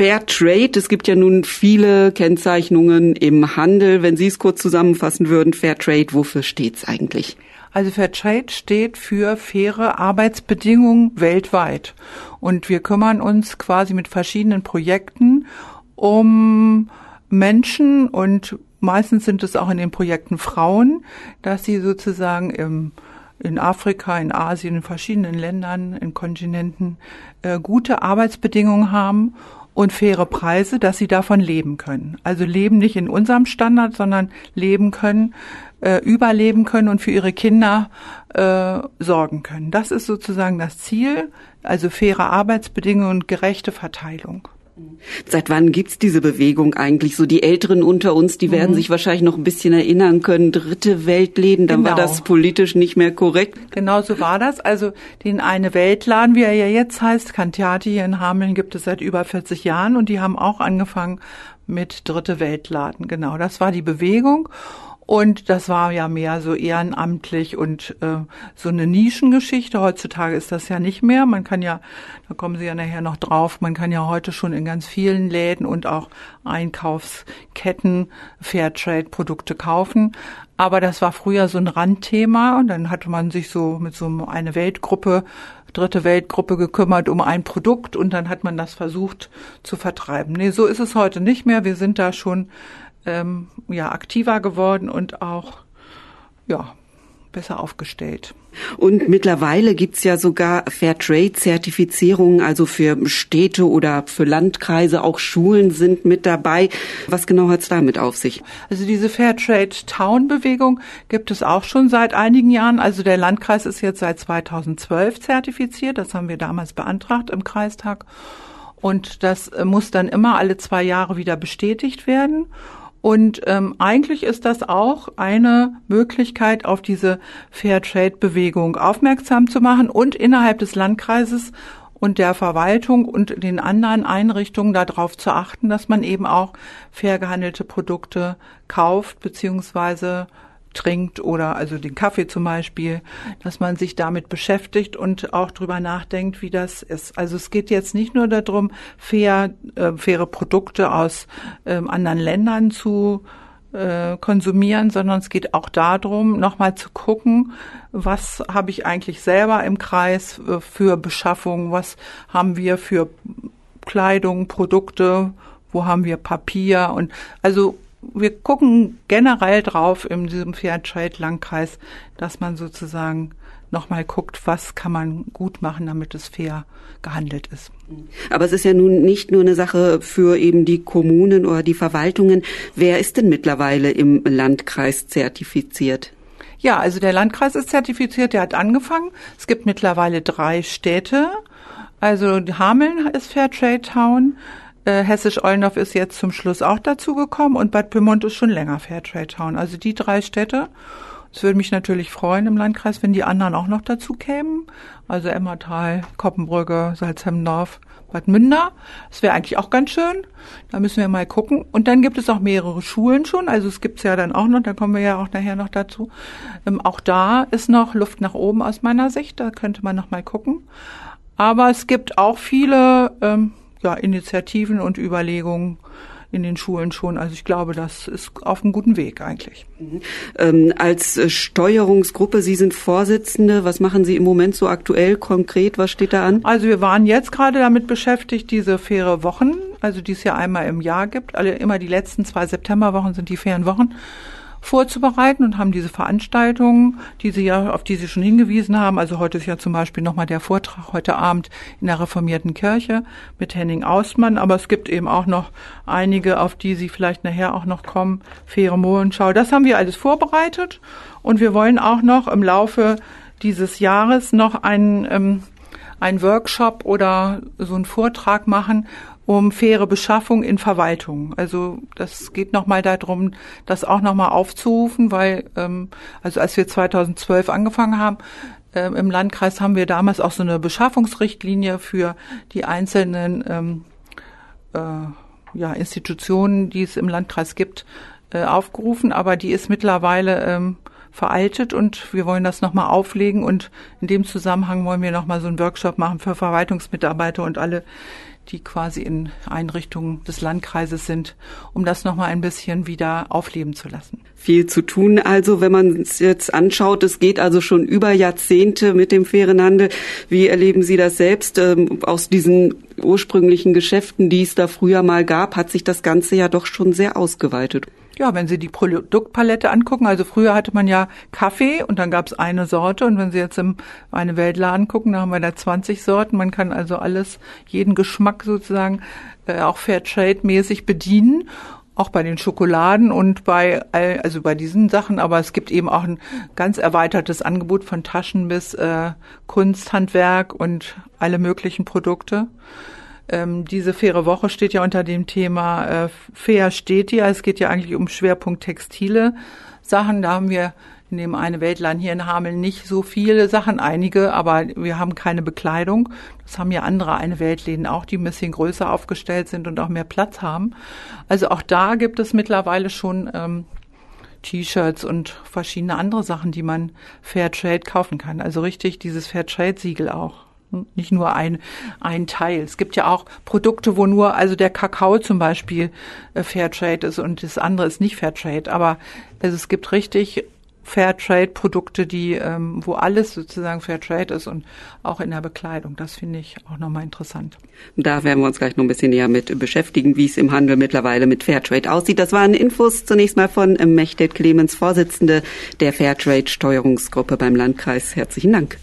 Fair Trade, es gibt ja nun viele Kennzeichnungen im Handel. Wenn Sie es kurz zusammenfassen würden, Fair Trade, wofür steht's eigentlich? Also Fair Trade steht für faire Arbeitsbedingungen weltweit. Und wir kümmern uns quasi mit verschiedenen Projekten um Menschen und meistens sind es auch in den Projekten Frauen, dass sie sozusagen im in Afrika, in Asien, in verschiedenen Ländern, in Kontinenten äh, gute Arbeitsbedingungen haben und faire Preise, dass sie davon leben können. Also leben nicht in unserem Standard, sondern leben können, äh, überleben können und für ihre Kinder äh, sorgen können. Das ist sozusagen das Ziel, also faire Arbeitsbedingungen und gerechte Verteilung. Seit wann gibt's diese Bewegung eigentlich? So die Älteren unter uns, die werden mhm. sich wahrscheinlich noch ein bisschen erinnern können. Dritte Weltläden, dann genau. war das politisch nicht mehr korrekt. Genau so war das. Also den eine Weltladen, wie er ja jetzt heißt, Kantiati hier in Hameln, gibt es seit über 40 Jahren und die haben auch angefangen mit Dritte Weltladen. Genau, das war die Bewegung. Und das war ja mehr so ehrenamtlich und äh, so eine Nischengeschichte. Heutzutage ist das ja nicht mehr. Man kann ja, da kommen Sie ja nachher noch drauf, man kann ja heute schon in ganz vielen Läden und auch Einkaufsketten Fairtrade-Produkte kaufen. Aber das war früher so ein Randthema und dann hatte man sich so mit so eine Weltgruppe dritte Weltgruppe gekümmert um ein Produkt und dann hat man das versucht zu vertreiben. Nee, so ist es heute nicht mehr. Wir sind da schon ähm, ja, aktiver geworden und auch ja, besser aufgestellt. Und mittlerweile gibt's ja sogar Fairtrade-Zertifizierungen, also für Städte oder für Landkreise, auch Schulen sind mit dabei. Was genau hat's damit auf sich? Also diese Fairtrade-Town-Bewegung gibt es auch schon seit einigen Jahren. Also der Landkreis ist jetzt seit 2012 zertifiziert. Das haben wir damals beantragt im Kreistag. Und das muss dann immer alle zwei Jahre wieder bestätigt werden. Und ähm, eigentlich ist das auch eine Möglichkeit, auf diese Fairtrade-Bewegung aufmerksam zu machen und innerhalb des Landkreises und der Verwaltung und den anderen Einrichtungen darauf zu achten, dass man eben auch fair gehandelte Produkte kauft beziehungsweise trinkt oder also den Kaffee zum Beispiel, dass man sich damit beschäftigt und auch drüber nachdenkt, wie das ist. Also es geht jetzt nicht nur darum, fair, äh, faire Produkte aus ähm, anderen Ländern zu äh, konsumieren, sondern es geht auch darum, nochmal zu gucken, was habe ich eigentlich selber im Kreis äh, für Beschaffung, was haben wir für Kleidung, Produkte, wo haben wir Papier und also wir gucken generell drauf in diesem Fairtrade-Landkreis, dass man sozusagen nochmal guckt, was kann man gut machen, damit es fair gehandelt ist. Aber es ist ja nun nicht nur eine Sache für eben die Kommunen oder die Verwaltungen. Wer ist denn mittlerweile im Landkreis zertifiziert? Ja, also der Landkreis ist zertifiziert, der hat angefangen. Es gibt mittlerweile drei Städte. Also Hameln ist Fairtrade Town, äh, Hessisch-Ollendorf ist jetzt zum Schluss auch dazugekommen und Bad Pyrmont ist schon länger Fairtrade Town. Also die drei Städte. Es würde mich natürlich freuen im Landkreis, wenn die anderen auch noch dazu kämen. Also Emmertal, Koppenbrücke, Salzhemmendorf, Bad Münder. Das wäre eigentlich auch ganz schön. Da müssen wir mal gucken. Und dann gibt es auch mehrere Schulen schon. Also es gibt's ja dann auch noch, da kommen wir ja auch nachher noch dazu. Ähm, auch da ist noch Luft nach oben aus meiner Sicht. Da könnte man noch mal gucken. Aber es gibt auch viele ähm, ja, Initiativen und Überlegungen in den Schulen schon. Also ich glaube, das ist auf einem guten Weg eigentlich. Mhm. Ähm, als Steuerungsgruppe, Sie sind Vorsitzende. Was machen Sie im Moment so aktuell konkret? Was steht da an? Also wir waren jetzt gerade damit beschäftigt, diese faire Wochen, also die es ja einmal im Jahr gibt. Alle immer die letzten zwei Septemberwochen sind die fairen Wochen vorzubereiten und haben diese Veranstaltungen, die Sie ja, auf die Sie schon hingewiesen haben. Also heute ist ja zum Beispiel nochmal der Vortrag heute Abend in der reformierten Kirche mit Henning Ausmann. Aber es gibt eben auch noch einige, auf die Sie vielleicht nachher auch noch kommen. Faire Mohlenschau. Das haben wir alles vorbereitet. Und wir wollen auch noch im Laufe dieses Jahres noch einen, ähm, einen Workshop oder so einen Vortrag machen, um faire Beschaffung in Verwaltung. Also das geht nochmal darum, das auch nochmal aufzurufen, weil ähm, also als wir 2012 angefangen haben, ähm, im Landkreis haben wir damals auch so eine Beschaffungsrichtlinie für die einzelnen ähm, äh, ja, Institutionen, die es im Landkreis gibt, äh, aufgerufen, aber die ist mittlerweile ähm, veraltet und wir wollen das nochmal auflegen und in dem Zusammenhang wollen wir nochmal so einen Workshop machen für Verwaltungsmitarbeiter und alle, die quasi in Einrichtungen des Landkreises sind, um das nochmal ein bisschen wieder aufleben zu lassen. Viel zu tun also, wenn man es jetzt anschaut. Es geht also schon über Jahrzehnte mit dem fairen Handel. Wie erleben Sie das selbst? Ähm, aus diesen ursprünglichen Geschäften, die es da früher mal gab, hat sich das Ganze ja doch schon sehr ausgeweitet. Ja, wenn Sie die Produktpalette angucken, also früher hatte man ja Kaffee und dann gab es eine Sorte und wenn Sie jetzt im eine Weltladen gucken, da haben wir da 20 Sorten. Man kann also alles, jeden Geschmack sozusagen äh, auch Fairtrade-mäßig bedienen auch bei den Schokoladen und bei also bei diesen Sachen, aber es gibt eben auch ein ganz erweitertes Angebot von Taschen bis äh, Kunsthandwerk und alle möglichen Produkte. Ähm, diese faire Woche steht ja unter dem Thema äh, Fair steht ja. Es geht ja eigentlich um Schwerpunkt Textile Sachen. Da haben wir in dem eine Weltland hier in Hameln nicht so viele Sachen, einige, aber wir haben keine Bekleidung. Das haben ja andere eine Weltläden auch, die ein bisschen größer aufgestellt sind und auch mehr Platz haben. Also auch da gibt es mittlerweile schon ähm, T-Shirts und verschiedene andere Sachen, die man Fairtrade kaufen kann. Also richtig dieses Fairtrade-Siegel auch. Nicht nur ein, ein Teil. Es gibt ja auch Produkte, wo nur, also der Kakao zum Beispiel äh, Fairtrade ist und das andere ist nicht Fairtrade. Aber also es gibt richtig Fairtrade-Produkte, die, ähm, wo alles sozusagen Fairtrade ist und auch in der Bekleidung. Das finde ich auch nochmal interessant. Da werden wir uns gleich noch ein bisschen näher mit beschäftigen, wie es im Handel mittlerweile mit Fairtrade aussieht. Das waren Infos zunächst mal von Mechtet Clemens, Vorsitzende der Fairtrade-Steuerungsgruppe beim Landkreis. Herzlichen Dank.